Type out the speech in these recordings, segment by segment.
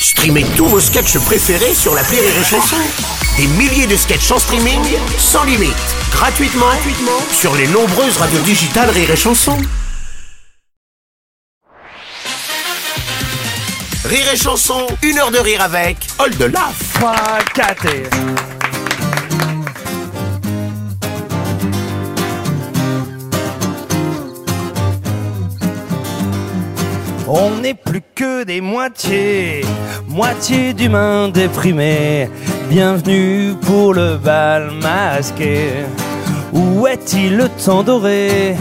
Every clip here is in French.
Streamez tous vos sketchs préférés sur la Rire et Chanson. Des milliers de sketchs en streaming, sans limite, gratuitement, gratuitement sur les nombreuses radios digitales Rire et Chanson. Rire et Chanson, une heure de rire avec Old Laf. 3, 4 et... On n'est plus que des moitiés, moitié d'humains déprimés. Bienvenue pour le bal masqué. Où est-il le temps doré?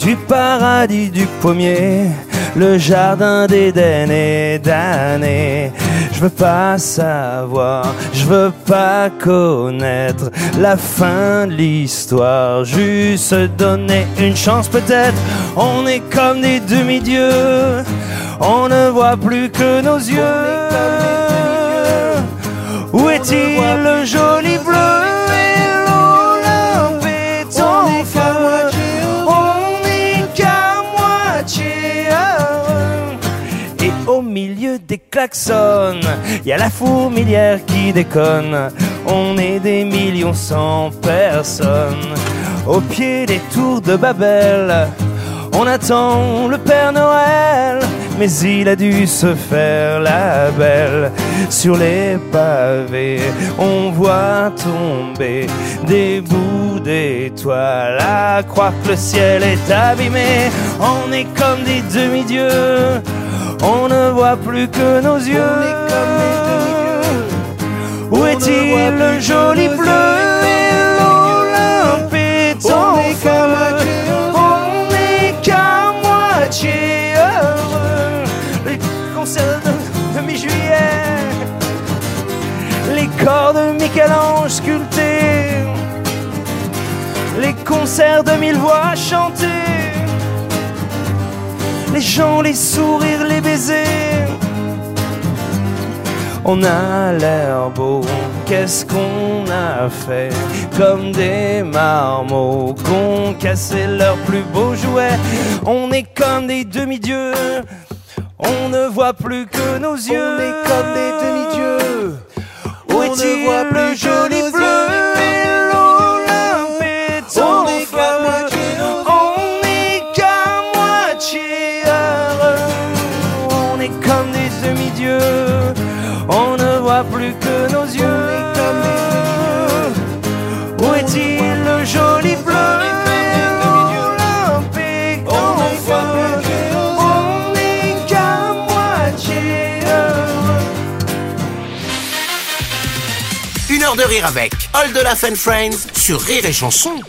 Du paradis du pommier, le jardin d'Éden et d'années Je veux pas savoir, je veux pas connaître la fin de l'histoire, juste donner une chance peut-être. On est comme des demi-dieux, on ne voit plus que nos yeux. Au milieu des klaxons, y a la fourmilière qui déconne. On est des millions sans personnes. Au pied des tours de Babel, on attend le Père Noël, mais il a dû se faire la belle. Sur les pavés, on voit tomber des bouts d'étoiles, à croire que le ciel est abîmé. On est comme des demi-dieux, on ne voit plus que nos yeux. Où est-il le joli bleu et l'Olympe est en feu. On n'est qu'à moitié heureux. Les concerts de, de mi-juillet Les corps de Michel-Ange sculptés. Les concerts de mille voix chantées Les gens, les sourires, les baisers. On a l'air beau, qu'est-ce qu'on a fait? Comme des marmots qu'on cassé leurs plus beaux jouets. On est comme des demi-dieux, on ne voit plus que nos yeux On est comme des demi-dieux, où est-il le joli bleu? Voit plus que nos yeux. Où est-il le joli bleu olympique en feu On n'est qu'à moitié heureux. Une heure de rire avec Old Laf and Friends sur Rire et Chanson.